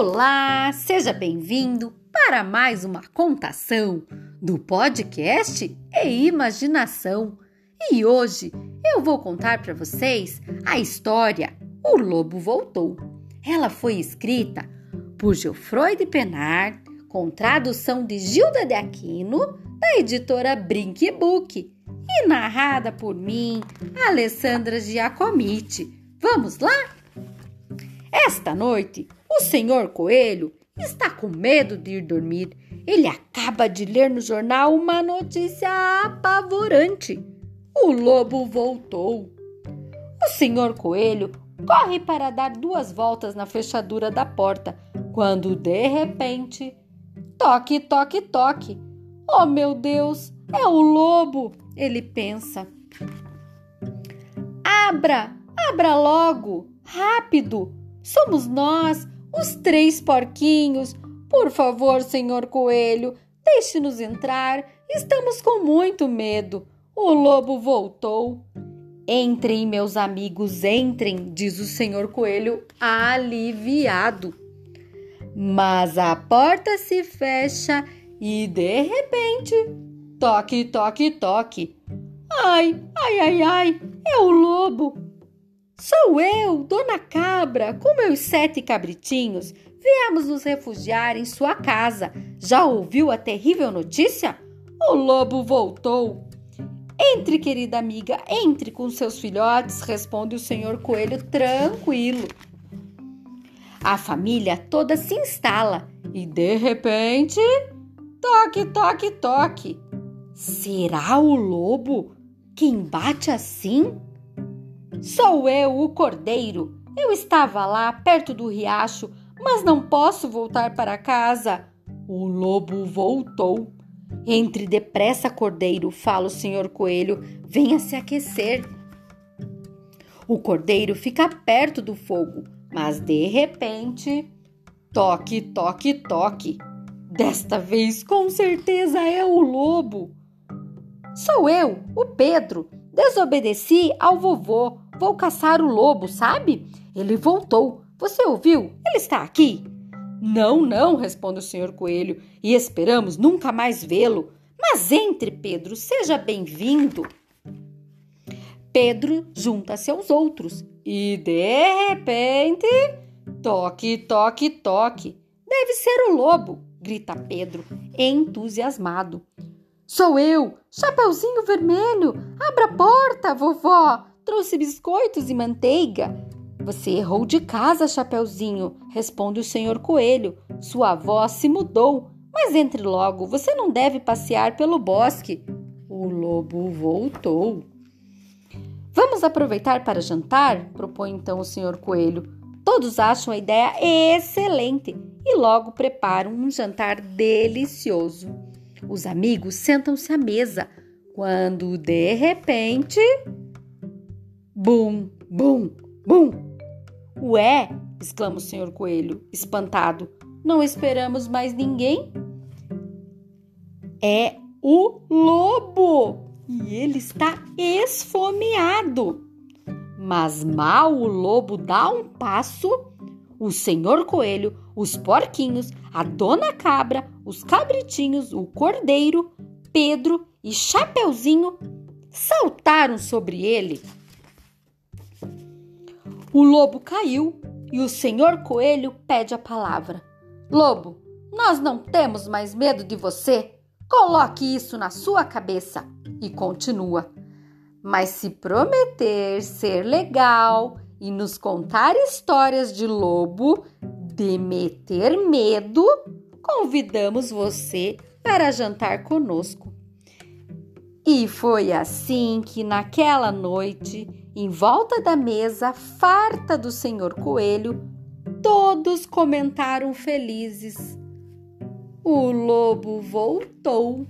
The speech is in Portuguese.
Olá, seja bem-vindo para mais uma contação do podcast e Imaginação. E hoje eu vou contar para vocês a história O Lobo Voltou. Ela foi escrita por Geoffroy de Penard, com tradução de Gilda de Aquino, da editora Brink Book, e narrada por mim, Alessandra Giacomitti. Vamos lá? Esta noite, o senhor Coelho está com medo de ir dormir. Ele acaba de ler no jornal uma notícia apavorante. O lobo voltou. O senhor Coelho corre para dar duas voltas na fechadura da porta, quando de repente, toque, toque, toque. Oh, meu Deus, é o lobo! Ele pensa. Abra, abra logo, rápido! Somos nós, os três porquinhos. Por favor, senhor coelho, deixe-nos entrar. Estamos com muito medo. O lobo voltou. Entrem, meus amigos, entrem, diz o senhor coelho, aliviado. Mas a porta se fecha e de repente, toque, toque, toque. Ai, ai, ai, ai, é o lobo. Sou eu, Dona Cabra, com meus sete cabritinhos. Viemos nos refugiar em sua casa. Já ouviu a terrível notícia? O lobo voltou. Entre, querida amiga, entre com seus filhotes, responde o senhor coelho tranquilo. A família toda se instala e de repente, toque, toque, toque. Será o lobo quem bate assim? Sou eu, o cordeiro. Eu estava lá perto do riacho, mas não posso voltar para casa. O lobo voltou. Entre depressa, cordeiro, fala o senhor coelho. Venha se aquecer. O cordeiro fica perto do fogo, mas de repente. Toque, toque, toque. Desta vez, com certeza é o lobo. Sou eu, o Pedro. Desobedeci ao vovô. Vou caçar o lobo, sabe? Ele voltou. Você ouviu? Ele está aqui. Não, não, responde o senhor coelho, e esperamos nunca mais vê-lo. Mas entre, Pedro, seja bem-vindo. Pedro junta-se aos outros e, de repente, toque, toque, toque. Deve ser o lobo, grita Pedro, entusiasmado. Sou eu, Chapeuzinho Vermelho. Abra a porta, vovó. Trouxe biscoitos e manteiga. Você errou de casa, Chapeuzinho, responde o senhor Coelho. Sua voz se mudou. Mas entre logo, você não deve passear pelo bosque. O lobo voltou. Vamos aproveitar para jantar? propõe então o senhor Coelho. Todos acham a ideia excelente e logo preparam um jantar delicioso. Os amigos sentam-se à mesa quando de repente Bum, bum, bum! Ué! exclama o senhor Coelho, espantado. Não esperamos mais ninguém? É o lobo! E ele está esfomeado. Mas mal o lobo dá um passo, o senhor coelho, os porquinhos, a dona cabra, os cabritinhos, o cordeiro, Pedro e Chapeuzinho saltaram sobre ele o lobo caiu e o senhor coelho pede a palavra. Lobo, nós não temos mais medo de você. Coloque isso na sua cabeça. E continua. Mas se prometer ser legal e nos contar histórias de lobo, de meter medo, convidamos você para jantar conosco. E foi assim que naquela noite em volta da mesa farta do senhor Coelho, todos comentaram felizes. O lobo voltou.